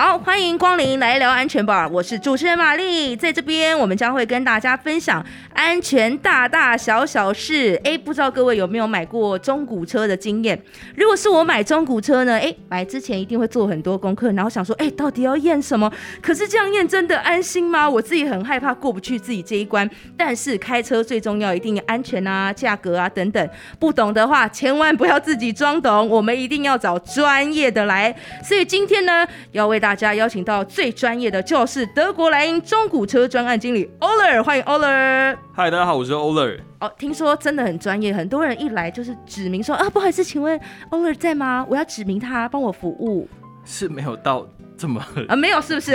好，欢迎光临来聊安全吧，我是主持人玛丽，在这边我们将会跟大家分享安全大大小小事。哎，不知道各位有没有买过中古车的经验？如果是我买中古车呢？哎，买之前一定会做很多功课，然后想说，哎，到底要验什么？可是这样验真的安心吗？我自己很害怕过不去自己这一关。但是开车最重要，一定安全啊、价格啊等等。不懂的话，千万不要自己装懂，我们一定要找专业的来。所以今天呢，要为大大家邀请到最专业的，就是德国莱茵中古车专案经理 Oler，欢迎 Oler。嗨，大家好，我是 Oler。哦，听说真的很专业，很多人一来就是指明说啊，不好意思，请问 Oler 在吗？我要指明他帮我服务。是没有到这么啊，没有，是不是？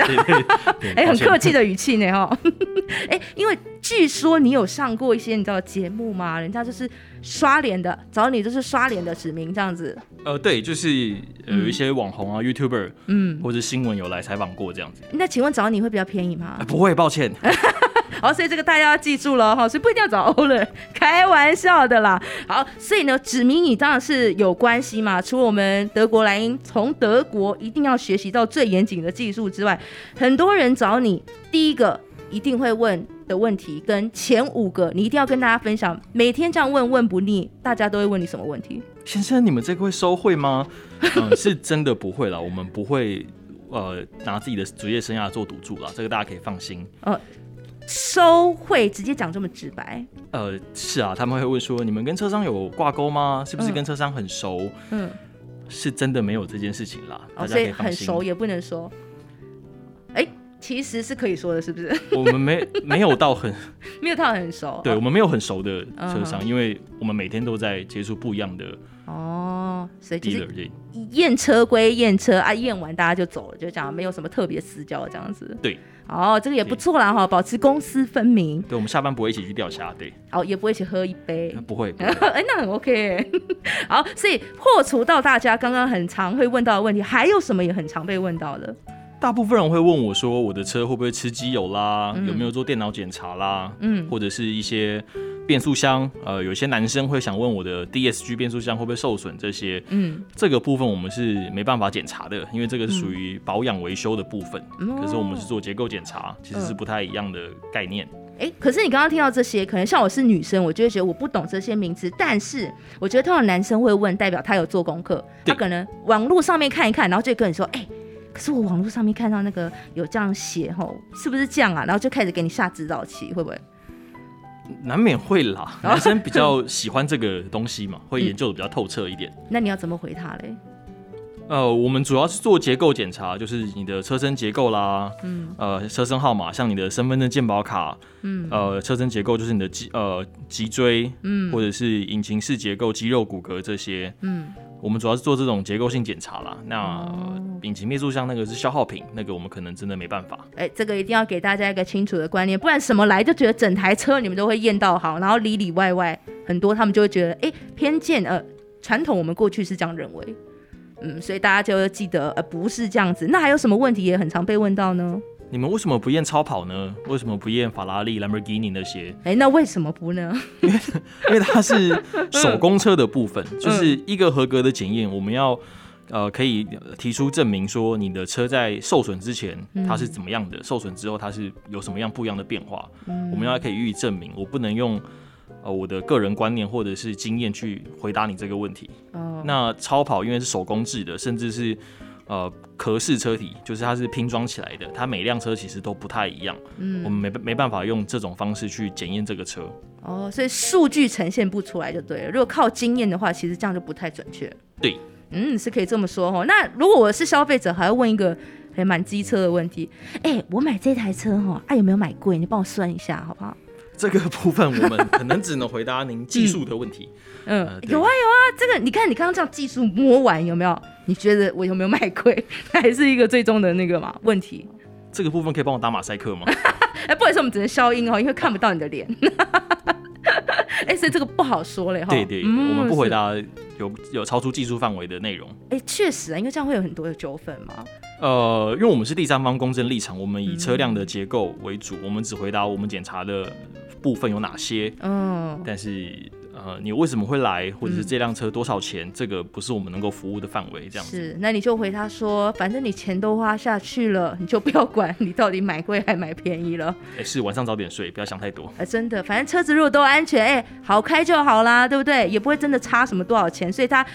哎，很客气的语气呢，哦。哎，因为据说你有上过一些你知道节目吗？人家就是刷脸的，找你就是刷脸的指名这样子。呃，对，就是有一些网红啊、YouTuber，嗯，或者新闻有来采访过这样子。那请问找你会比较便宜吗？不会，抱歉。好，所以这个大家要记住了哈，所以不一定要找欧乐，开玩笑的啦。好，所以呢，指名你当然是有关系嘛。除了我们德国莱茵从德国一定要学习到最严谨的技术之外，很多人找你，第一个一定会问的问题，跟前五个你一定要跟大家分享。每天这样问问不腻，大家都会问你什么问题？先生，你们这个会收会吗？嗯，是真的不会了，我们不会呃拿自己的职业生涯做赌注了，这个大家可以放心。呃，收会直接讲这么直白？呃，是啊，他们会问说，你们跟车商有挂钩吗？是不是跟车商很熟？嗯，是真的没有这件事情啦，大家可以很熟也不能说。哎，其实是可以说的，是不是？我们没没有到很 没有到很熟，对我们没有很熟的车商，因为我们每天都在接触不一样的。哦，所以就是验车归验车啊，验完大家就走了，就讲没有什么特别私交这样子。对，哦，这个也不错啦哈，保持公私分明。对，我们下班不会一起去钓虾，对。哦，也不会一起喝一杯，不会。哎，那很 OK。好，所以破除到大家刚刚很常会问到的问题，还有什么也很常被问到的？大部分人会问我说，我的车会不会吃机油啦？有没有做电脑检查啦？嗯，或者是一些。变速箱，呃，有些男生会想问我的 DSG 变速箱会不会受损？这些，嗯，这个部分我们是没办法检查的，因为这个是属于保养维修的部分。可是我们是做结构检查，其实是不太一样的概念。哎，可是你刚刚听到这些，可能像我是女生，我就会觉得我不懂这些名词。但是我觉得通常男生会问，代表他有做功课，他可能网络上面看一看，然后就跟你说，哎，可是我网络上面看到那个有这样写，吼，是不是这样啊？然后就开始给你下指导棋，会不会？难免会啦，男生比较喜欢这个东西嘛，会研究的比较透彻一点。那你要怎么回他嘞？呃，我们主要是做结构检查，就是你的车身结构啦，嗯，呃，车身号码，像你的身份证、健保卡，嗯，呃，车身结构就是你的脊呃脊椎，嗯，或者是引擎室结构、肌肉骨骼这些，嗯。我们主要是做这种结构性检查啦。那引擎变速箱那个是消耗品，那个我们可能真的没办法。哎，这个一定要给大家一个清楚的观念，不然什么来就觉得整台车你们都会验到好，然后里里外外很多他们就会觉得哎偏见呃传统我们过去是这样认为，嗯，所以大家就要记得呃不是这样子。那还有什么问题也很常被问到呢？你们为什么不验超跑呢？为什么不验法拉利、兰博基尼那些？哎，那为什么不呢？因为因为它是手工车的部分，就是一个合格的检验，我们要呃可以提出证明说你的车在受损之前它是怎么样的，受损之后它是有什么样不一样的变化，我们要可以予以证明。我不能用呃我的个人观念或者是经验去回答你这个问题。哦那超跑因为是手工制的，甚至是。呃，壳式车体就是它是拼装起来的，它每辆车其实都不太一样。嗯，我们没没办法用这种方式去检验这个车。哦，所以数据呈现不出来就对了。如果靠经验的话，其实这样就不太准确。对，嗯，是可以这么说哈。那如果我是消费者，还要问一个还蛮机车的问题。哎，我买这台车哈，啊有没有买贵？你帮我算一下好不好？这个部分我们可能只能回答您技术的问题。嗯，有啊有啊，这个你看你刚刚这样技术摸完有没有？你觉得我有没有卖亏？还是一个最终的那个嘛问题？这个部分可以帮我打马赛克吗？哎，不好意思，我们只能消音哦，因为看不到你的脸。哎，所以这个不好说嘞哈。对对，我们不回答有有超出技术范围的内容。哎，确实啊，因为这样会有很多的纠纷嘛。呃，因为我们是第三方公正立场，我们以车辆的结构为主，我们只回答我们检查的部分有哪些。嗯，但是。呃，你为什么会来，或者是这辆车多少钱，这个不是我们能够服务的范围，这样子。是，那你就回他说，反正你钱都花下去了，你就不要管你到底买贵还买便宜了。哎，是晚上早点睡，不要想太多。哎，真的，反正车子如果都安全，哎，好开就好啦，对不对？也不会真的差什么多少钱。所以他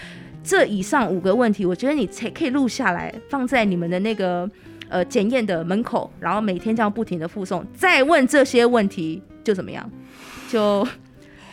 这以上五个问题，我觉得你才可以录下来，放在你们的那个呃检验的门口，然后每天这样不停的附送，再问这些问题就怎么样？就。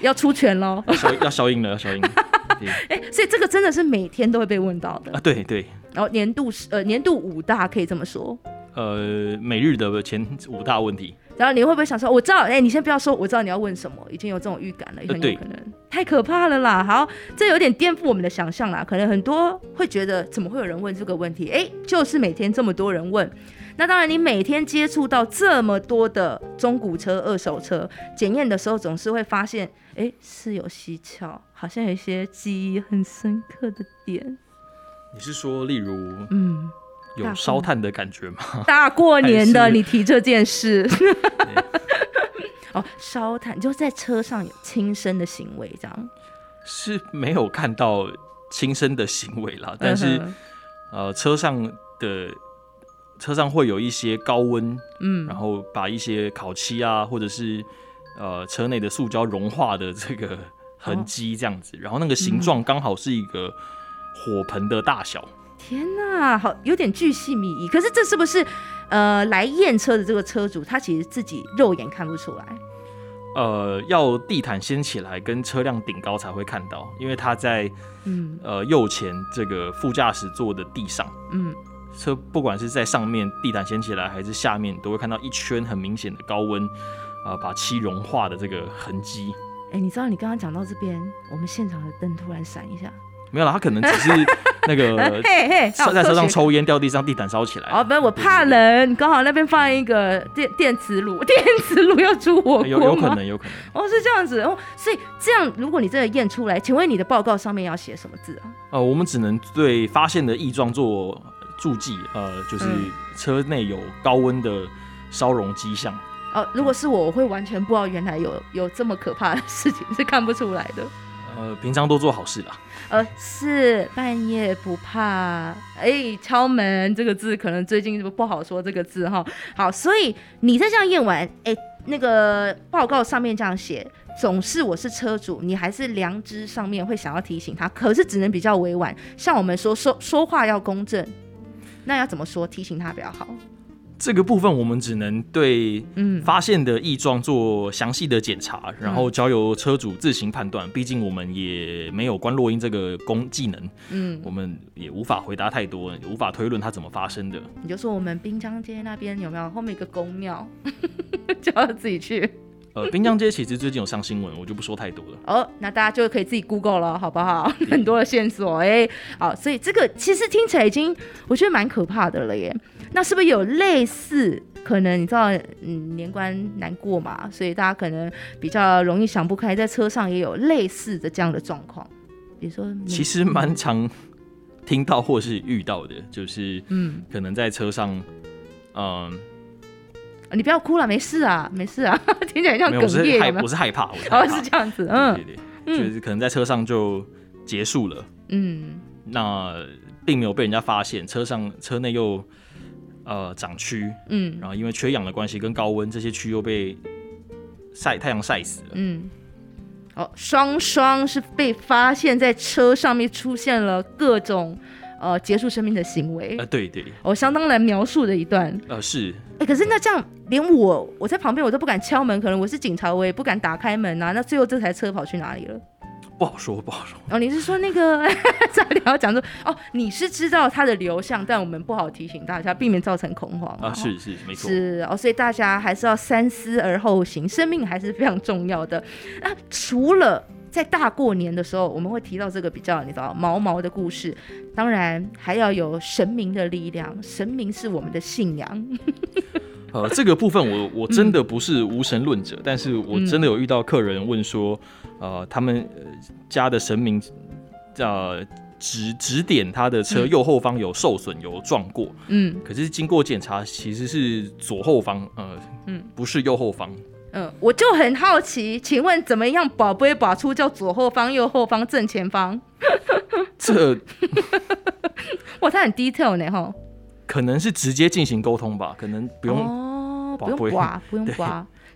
要出拳喽！要要消音了，要消音。哎，所以这个真的是每天都会被问到的啊！对对。然后年度是呃年度五大可以这么说。呃，每日的前五大问题。然后你会不会想说，我知道，哎，你先不要说，我知道你要问什么，已经有这种预感了，很有可能。太可怕了啦！好，这有点颠覆我们的想象啦。可能很多会觉得，怎么会有人问这个问题？哎，就是每天这么多人问。那当然，你每天接触到这么多的中古车、二手车检验的时候，总是会发现，哎，是有蹊跷，好像有一些记忆很深刻的点。你是说，例如，嗯，有烧炭的感觉吗？大过年的，你提这件事，哦，烧炭就在车上有轻生的行为，这样是没有看到轻生的行为啦，但是，呃，车上的。车上会有一些高温，嗯，然后把一些烤漆啊，或者是呃车内的塑胶融化的这个痕迹这样子，然后那个形状刚好是一个火盆的大小。天哪，好有点巨细靡遗。可是这是不是呃来验车的这个车主他其实自己肉眼看不出来？呃，要地毯掀起来跟车辆顶高才会看到，因为他在嗯呃右前这个副驾驶座的地上，嗯。车不管是在上面地毯掀起来，还是下面，都会看到一圈很明显的高温，啊，把漆融化的这个痕迹。哎，你知道你刚刚讲到这边，我们现场的灯突然闪一下。没有啦，他可能只是那个 在车上抽烟掉地上，地毯烧起来。哦，不是，我怕冷，刚好那边放一个电电磁炉，电磁炉要煮火锅有有可能，有可能。哦，是这样子哦，所以这样，如果你真的验出来，请问你的报告上面要写什么字啊？呃，我们只能对发现的异状做。注记，呃，就是车内有高温的烧融迹象。哦，如果是我，我会完全不知道原来有有这么可怕的事情，是看不出来的。呃，平常都做好事啦。呃，是半夜不怕。哎，敲门这个字可能最近不好说这个字哈。好，所以你在这样验完，哎，那个报告上面这样写。总是我是车主，你还是良知上面会想要提醒他，可是只能比较委婉。像我们说说说话要公正。那要怎么说提醒他比较好？这个部分我们只能对嗯发现的异状做详细的检查，然后交由车主自行判断。毕竟我们也没有关落音这个功技能，嗯，我们也无法回答太多，也无法推论它怎么发生的。你就说我们滨江街那边有没有后面一个公庙，叫他自己去。呃，滨江街其实最近有上新闻，我就不说太多了。哦，那大家就可以自己 Google 了，好不好？很多的线索，哎，好，所以这个其实听起来已经我觉得蛮可怕的了耶。那是不是有类似可能？你知道，嗯，年关难过嘛，所以大家可能比较容易想不开，在车上也有类似的这样的状况。比如说，其实蛮常听到或是遇到的，就是嗯，可能在车上，嗯。你不要哭了，没事啊，没事啊，听起来像哽咽我是害怕，哦，是这样子，嗯，对对，就是可能在车上就结束了，嗯，那并没有被人家发现，车上车内又呃长蛆，嗯，然后因为缺氧的关系跟高温，这些蛆又被晒太阳晒死了，嗯，哦，双双是被发现在车上面出现了各种。呃，结束生命的行为。呃，对对，我相当难描述的一段。呃，是。哎，可是那这样，连我我在旁边我都不敢敲门，可能我是警察，我也不敢打开门啊。那最后这台车跑去哪里了？不好说，不好说。哦，你是说那个 在聊讲说，哦，你是知道它的流向，但我们不好提醒大家，避免造成恐慌啊。是是，没错。是哦，所以大家还是要三思而后行，生命还是非常重要的。那除了。在大过年的时候，我们会提到这个比较你知道毛毛的故事，当然还要有神明的力量，神明是我们的信仰。呃，这个部分我我真的不是无神论者，但是我真的有遇到客人问说，呃，他们家的神明呃指指点他的车右后方有受损有撞过，嗯，可是经过检查其实是左后方，呃，嗯，不是右后方。嗯，我就很好奇，请问怎么样保不会保出叫左后方、右后方、正前方？这 哇，他很 detail 呢，哈。可能是直接进行沟通吧，可能不用哦，不用刮，不用刮。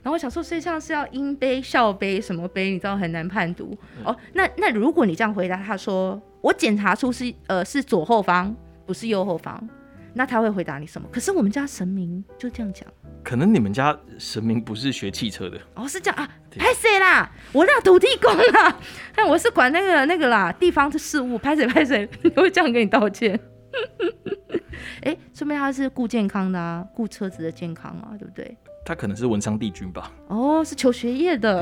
然后我想说，实际上是要音杯、笑杯什么杯，你知道很难判读。嗯哦，那那如果你这样回答，他说我检查出是呃是左后方，不是右后方，那他会回答你什么？可是我们家神明就这样讲。可能你们家神明不是学汽车的，哦，是这样啊，拍谁啦？我那土地公啦，但 我是管那个那个啦，地方的事务，拍谁拍谁，我会这样跟你道歉。哎，说明他是顾健康的啊，顾车子的健康啊，对不对？他可能是文昌帝君吧。哦，是求学业的。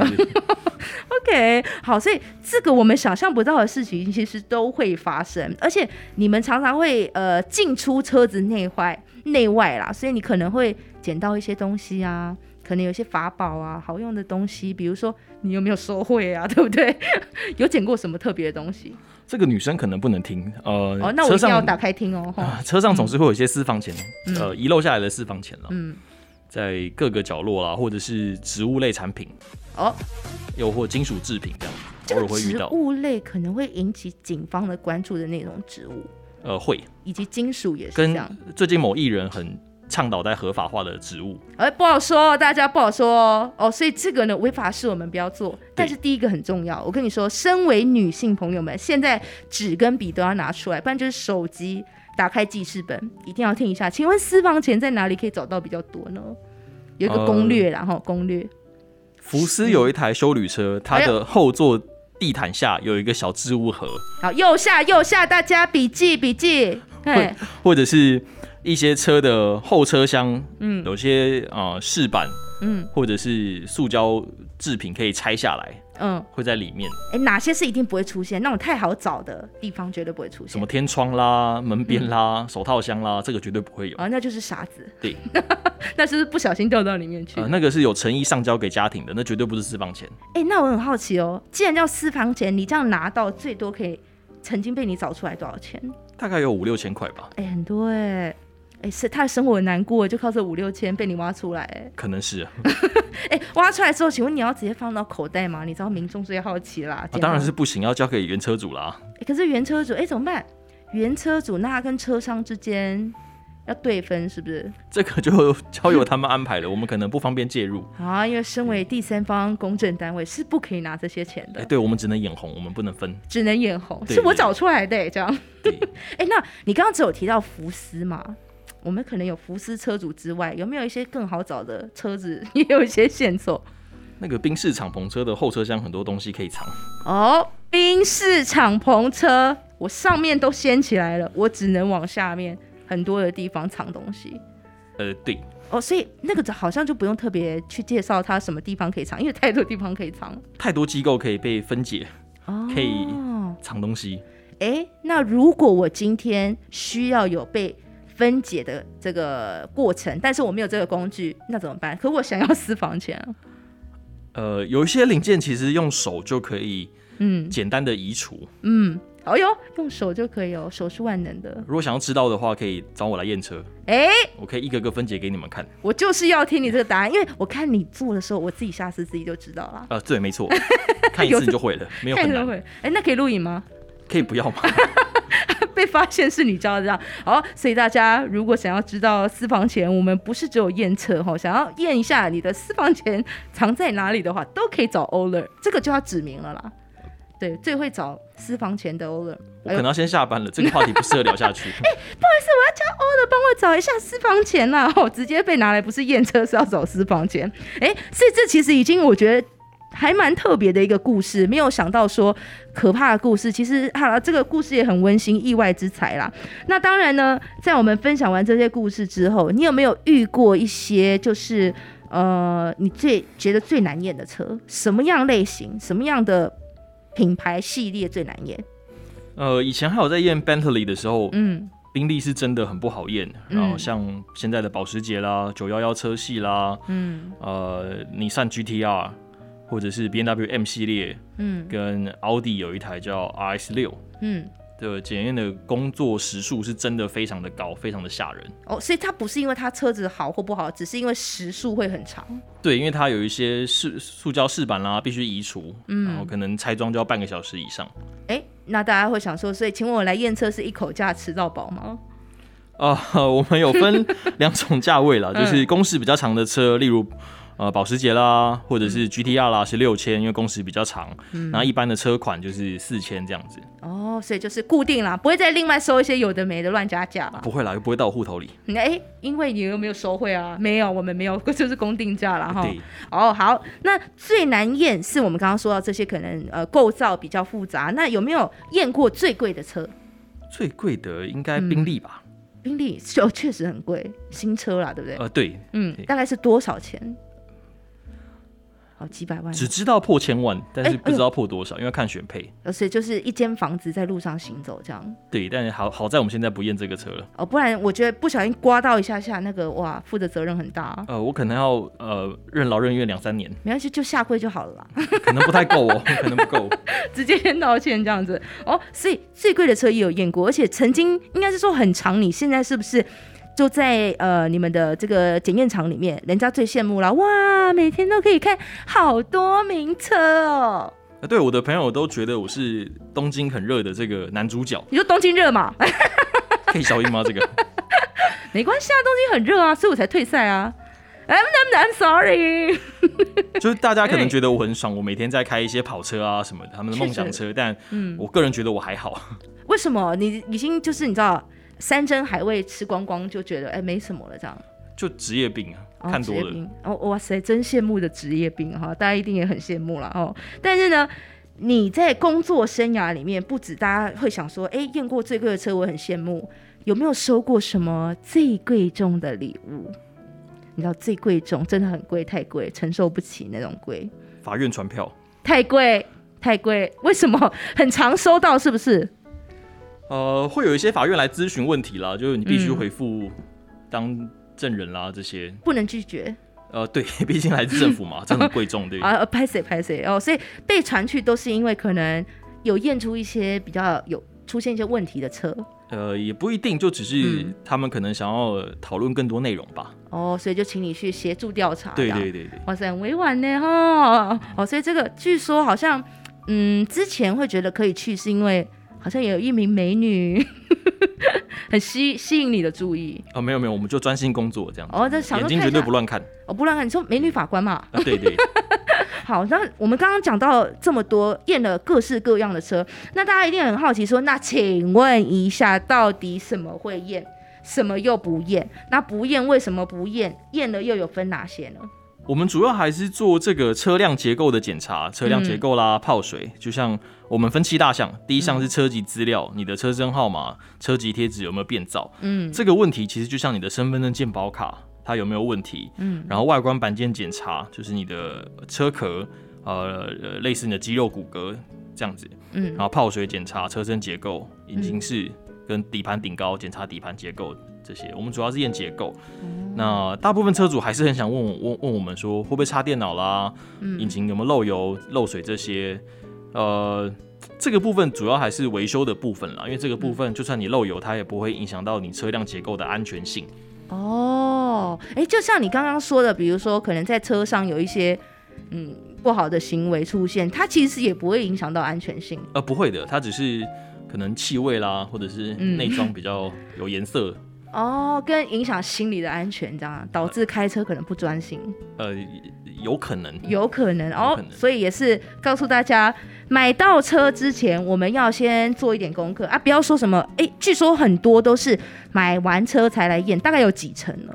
OK，好，所以这个我们想象不到的事情，其实都会发生，而且你们常常会呃进出车子内外内外啦，所以你可能会捡到一些东西啊，可能有些法宝啊，好用的东西，比如说你有没有收贿啊，对不对？有捡过什么特别的东西？这个女生可能不能听，呃，哦，那我一定要打开听哦，车上总是会有一些私房钱，嗯呃，遗漏下来的私房钱了，嗯，在各个角落啦，或者是植物类产品，哦，又或金属制品这样，偶尔会遇到，物类可能会引起警方的关注的那种植物，呃，会以及金属也是这跟样。最近某艺人很倡导在合法化的植物，哎，不好说，大家不好说哦。哦，所以这个呢，违法事我们不要做。但是第一个很重要，我跟你说，身为女性朋友们，现在纸跟笔都要拿出来，不然就是手机打开记事本，一定要听一下。请问私房钱在哪里可以找到比较多呢？有一个攻略啦，哈、攻略。福斯有一台修旅车，它哎的后座地毯下有一个小置物盒，好，右下右下，大家笔记笔记。嘿，或者是一些车的后车厢，嗯有些呃饰板嗯或者是塑胶制品可以拆下来，嗯，会在里面，哎，哪些是一定不会出现？那种太好找的地方绝对不会出现。什么天窗啦、门边啦、嗯手套箱啦，这个绝对不会有。啊，那就是傻子。对，那是不是不小心掉到里面去？呃，那个是有诚意上交给家庭的，那绝对不是私房钱。哎、那我很好奇哦，既然叫私房钱，你这样拿到最多可以曾经被你找出来多少钱？大概有五六千块吧，哎、很多哎、哎、是他的生活很难过，就靠这五六千被你挖出来、哎可能是啊、哎、挖出来之后，请问你要直接放到口袋吗？你知道民众最好奇啦。啊当然是不行，要交给原车主啦。哎可是原车主，哎、怎么办？原车主那跟车商之间要对分是不是？这个就交由他们安排了，我们可能不方便介入。啊，因为身为第三方公证单位是不可以拿这些钱的哎、，对我们只能眼红，我们不能分。只能眼红，是我找出来的、哎这样。对，哎、那你刚刚只有提到福斯嘛？我们可能有福斯车主之外，有没有一些更好找的车子 也有一些线索？那个宾士敞篷车的后车厢很多东西可以藏。哦，宾士敞篷车，我上面都掀起来了，我只能往下面很多的地方藏东西。呃，对，哦，所以那个好像就不用特别去介绍它什么地方可以藏，因为太多地方可以藏。太多机构可以被分解哦，可以藏东西。哎，那如果我今天需要有被分解的这个过程，但是我没有这个工具，那怎么办？可我想要私房钱啊，呃，有一些零件其实用手就可以嗯简单的移除。嗯，哦哟，用手就可以哦，手是万能的。如果想要知道的话，可以找我来验车，哎，我可以一个个分解给你们看。我就是要听你这个答案，因为我看你做的时候，我自己下次自己就知道了。呃，对，没错，看一次你就会了，没有很难。哎，那可以录影吗？可以不要吗？被发现是你教的，这样好。所以大家如果想要知道私房钱，我们不是只有验车哈，想要验一下你的私房钱藏在哪里的话，都可以找 Oler，这个就要指明了啦。对，最会找私房钱的 Oler，我可能要先下班了，这个话题不适合聊下去。哎，不好意思，我要叫欧勒帮我找一下私房钱啦！哦，直接被拿来不是验车，是要找私房钱。哎，所以这其实已经我觉得还蛮特别的一个故事，没有想到说可怕的故事，其实好了，这个故事也很温馨，意外之财啦。那当然呢，在我们分享完这些故事之后，你有没有遇过一些就是呃，你最觉得最难验的车？什么样类型、什么样的品牌系列最难验？呃，以前还有在验 Bentley 的时候，嗯宾利是真的很不好验。嗯然后像现在的保时捷啦、九幺幺车系啦，嗯呃，你上 GTR，或者是 B N W M 系列，嗯跟奥迪有一台叫 RS 六，嗯的检验的工作时数是真的非常的高，非常的吓人。哦，所以它不是因为它车子好或不好，只是因为时数会很长。对，因为它有一些饰塑胶饰板啦，必须移除，嗯然后可能拆装就要半个小时以上。哎，那大家会想说，所以请问我来验车是一口价吃到饱吗？啊，我们有分两种价位啦，就是工时比较长的车，例如。呃，保时捷啦，或者是 GTR 啦，是六千，因为工时比较长。嗯，然后一般的车款就是四千这样子。哦，所以就是固定啦，不会再另外收一些有的没的乱加价吧？不会啦，又不会到我户头里。哎，因为你又没有收贿啊？没有，我们没有，就是公定价了哈。对。哦，好，那最难验是我们刚刚说到这些，可能呃构造比较复杂。那有没有验过最贵的车？最贵的应该宾利吧？宾利就确实很贵，新车啦，对不对？呃，对。嗯，大概是多少钱？好几百万，只知道破千万，但是不知道破多少，因为看选配。而且就是一间房子在路上行走这样。对，但是好好在我们现在不验这个车了。哦，不然我觉得不小心刮到一下下，那个哇，负的责任很大。呃，我可能要呃任劳任怨两三年。没关系，就下跪就好了啦。可能不太够哦，可能不够。直接先道歉这样子。哦，所以最贵的车也有验过，而且曾经应该是说很长。你现在是不是？就在呃你们的这个检验场里面，人家最羡慕了哇！每天都可以看好多名车哦。啊，对，我的朋友都觉得我是东京很热的这个男主角。你说东京热嘛？可以消音吗？这个 没关系啊，东京很热啊，所以我才退赛啊。I'm I'm sorry。就是大家可能觉得我很爽，我每天在开一些跑车啊什么的，他们的梦想车，但嗯，我个人觉得我还好。为什么？你已经就是你知道。山珍海味吃光光就觉得哎没什么了，这样就职业病啊，看多了哦哇塞，真羡慕的职业病哈，大家一定也很羡慕了哦。但是呢，你在工作生涯里面，不止大家会想说，哎，验过最贵的车我很羡慕，有没有收过什么最贵重的礼物？你知道最贵重真的很贵，太贵，承受不起那种贵。法院传票太贵太贵，为什么很常收到？是不是？呃，会有一些法院来咨询问题啦，就是你必须回复当证人啦，这些不能拒绝。呃，对，毕竟来自政府嘛，这很贵重，对。啊，拍谁拍谁哦，所以被传去都是因为可能有验出一些比较有出现一些问题的车。呃，也不一定，就只是他们可能想要讨论更多内容吧。哦，所以就请你去协助调查。对对对对。哇塞，很委婉呢哈。哦，所以这个据说好像，嗯，之前会觉得可以去，是因为。好像也有一名美女，很吸吸引你的注意哦，没有没有，我们就专心工作这样。哦，这眼睛绝对不乱看。哦，不乱看。你说美女法官嘛？对对。好，那我们刚刚讲到这么多验了各式各样的车，那大家一定很好奇，说那请问一下，到底什么会验，什么又不验？那不验为什么不验？验了又有分哪些呢？我们主要还是做这个车辆结构的检查，车辆结构啦，泡水，就像我们分七大项，第一项是车籍资料，你的车身号码、车籍贴纸有没有变造？嗯，这个问题其实就像你的身份证、健保卡，它有没有问题？嗯，然后外观板件检查，就是你的车壳，呃，类似你的肌肉骨骼这样子。嗯，然后泡水检查车身结构，引擎室跟底盘顶高检查底盘结构。这些我们主要是验结构，那大部分车主还是很想问我问问我们说会不会插电脑啦，引擎有没有漏油漏水这些，呃，这个部分主要还是维修的部分啦，因为这个部分就算你漏油，它也不会影响到你车辆结构的安全性。哦，哎，就像你刚刚说的，比如说可能在车上有一些嗯不好的行为出现，它其实也不会影响到安全性。呃，不会的，它只是可能气味啦，或者是内装比较有颜色。哦，跟影响心理的安全，这样导致开车可能不专心。呃，有可能，有可能哦，所以也是告诉大家，买到车之前，我们要先做一点功课啊，不要说什么，哎，据说很多都是买完车才来验，大概有几成呢？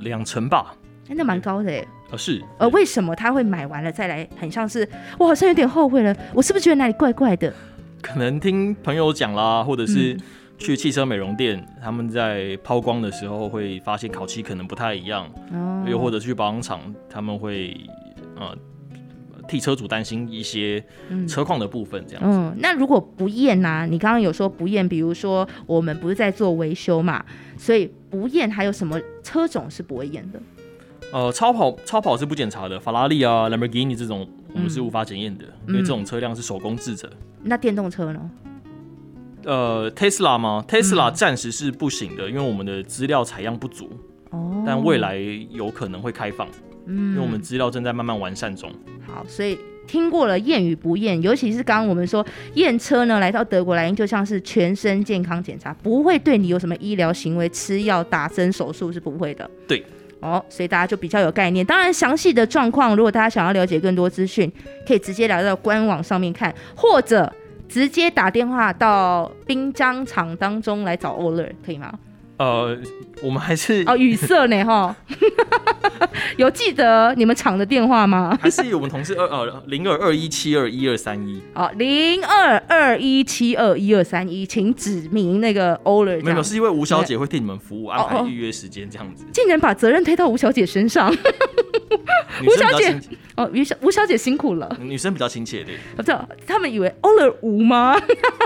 两成吧，那蛮高的哎。呃，是，呃，为什么他会买完了再来？很像是我好像有点后悔了，我是不是觉得哪里怪怪的？可能听朋友讲啦，或者是。去汽车美容店，他们在抛光的时候会发现烤漆可能不太一样，又或者去保养厂，他们会呃替车主担心一些车况的部分这样子。嗯，那如果不验呢？你刚刚有说不验，比如说我们不是在做维修嘛，所以不验还有什么车种是不会验的？呃，超跑超跑是不检查的，法拉利啊、兰博基尼这种我们是无法检验的，因为这种车辆是手工制的。那电动车呢？呃，Tesla 吗？Tesla 暂时是不行的，因为我们的资料采样不足。哦，但未来有可能会开放，嗯因为我们资料正在慢慢完善中。好，所以听过了验与不验，尤其是刚刚我们说验车呢，来到德国来因就像是全身健康检查，不会对你有什么医疗行为、吃药、打针、手术是不会的。对。哦，所以大家就比较有概念。当然，详细的状况，如果大家想要了解更多资讯，可以直接来到官网上面看，或者直接打电话到滨江厂当中来找欧乐，可以吗？呃，我们还是、哦，语塞呢哈，有记得你们厂的电话吗？还是我们同事二呃零二二一七二一二三一，哦，零二二一七二一二三一，请指明那个欧乐。没有，是因为吴小姐会替你们服务，安排预约时间这样子。竟然把责任推到吴小姐身上。吴小姐哦，吴小吴小姐辛苦了。女生比较亲切的，不知道他们以为欧了吴吗？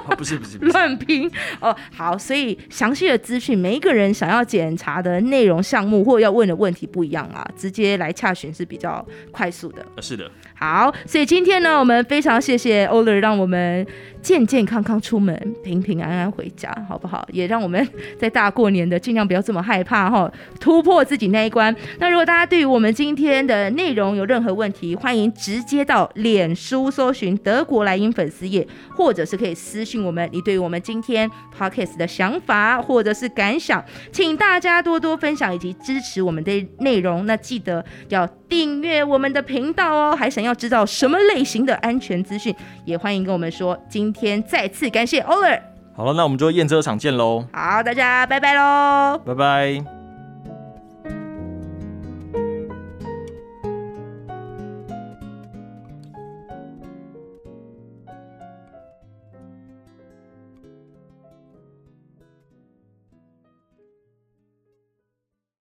哦不是不是 乱拼哦。好，所以详细的资讯，每一个人想要检查的内容项目或要问的问题不一样啊，直接来洽询是比较快速的。呃是的，好，所以今天呢，我们非常谢谢欧乐，让我们健健康康出门，平平安安回家，好不好？也让我们在大过年的尽量不要这么害怕哈，突破自己那一关。那如果大家对于我们今天的内容有任何问题，欢迎直接到脸书搜寻德国莱茵粉丝页，或者是可以私信我们你对于我们今天 podcast 的想法或者是感想，请大家多多分享以及支持我们的内容。那记得要订阅我们的频道哦。还想要知道什么类型的安全资讯，也欢迎跟我们说。今今天再次感谢 Oler，好了，那我们就验车场见喽，好，大家拜拜喽。拜拜。